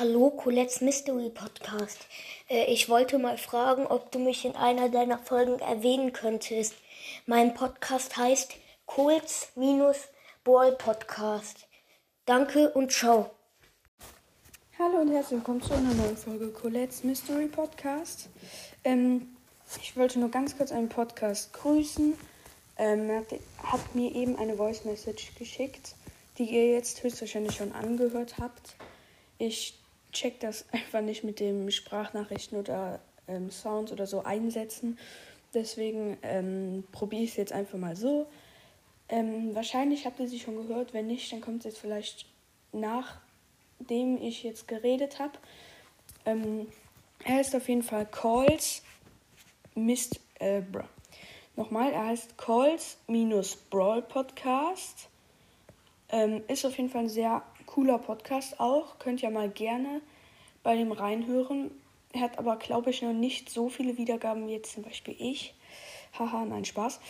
Hallo, Colettes Mystery Podcast. Äh, ich wollte mal fragen, ob du mich in einer deiner Folgen erwähnen könntest. Mein Podcast heißt Coles-Ball Podcast. Danke und ciao. Hallo und herzlich willkommen zu einer neuen Folge Colettes Mystery Podcast. Ähm, ich wollte nur ganz kurz einen Podcast grüßen. Ähm, hat, hat mir eben eine Voice Message geschickt, die ihr jetzt höchstwahrscheinlich schon angehört habt. Ich check das einfach nicht mit dem Sprachnachrichten oder ähm, Sounds oder so einsetzen. Deswegen ähm, probiere ich es jetzt einfach mal so. Ähm, wahrscheinlich habt ihr sie schon gehört. Wenn nicht, dann kommt es jetzt vielleicht nachdem ich jetzt geredet habe. Ähm, er heißt auf jeden Fall Calls Mist. Äh, bra. Nochmal, er heißt Calls minus Brawl Podcast. Ähm, ist auf jeden Fall ein sehr cooler Podcast auch. Könnt ihr mal gerne bei dem reinhören. Er hat aber, glaube ich, noch nicht so viele Wiedergaben wie jetzt zum Beispiel ich. Haha, nein, Spaß.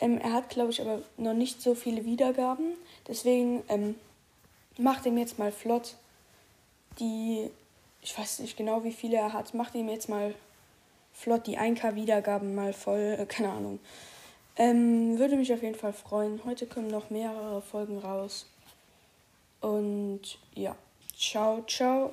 Ähm, er hat, glaube ich, aber noch nicht so viele Wiedergaben. Deswegen ähm, macht ihm jetzt mal flott die, ich weiß nicht genau, wie viele er hat, macht ihm jetzt mal flott die 1K Wiedergaben mal voll, äh, keine Ahnung. Ähm, würde mich auf jeden Fall freuen. Heute kommen noch mehrere Folgen raus. Und ja, ciao, ciao.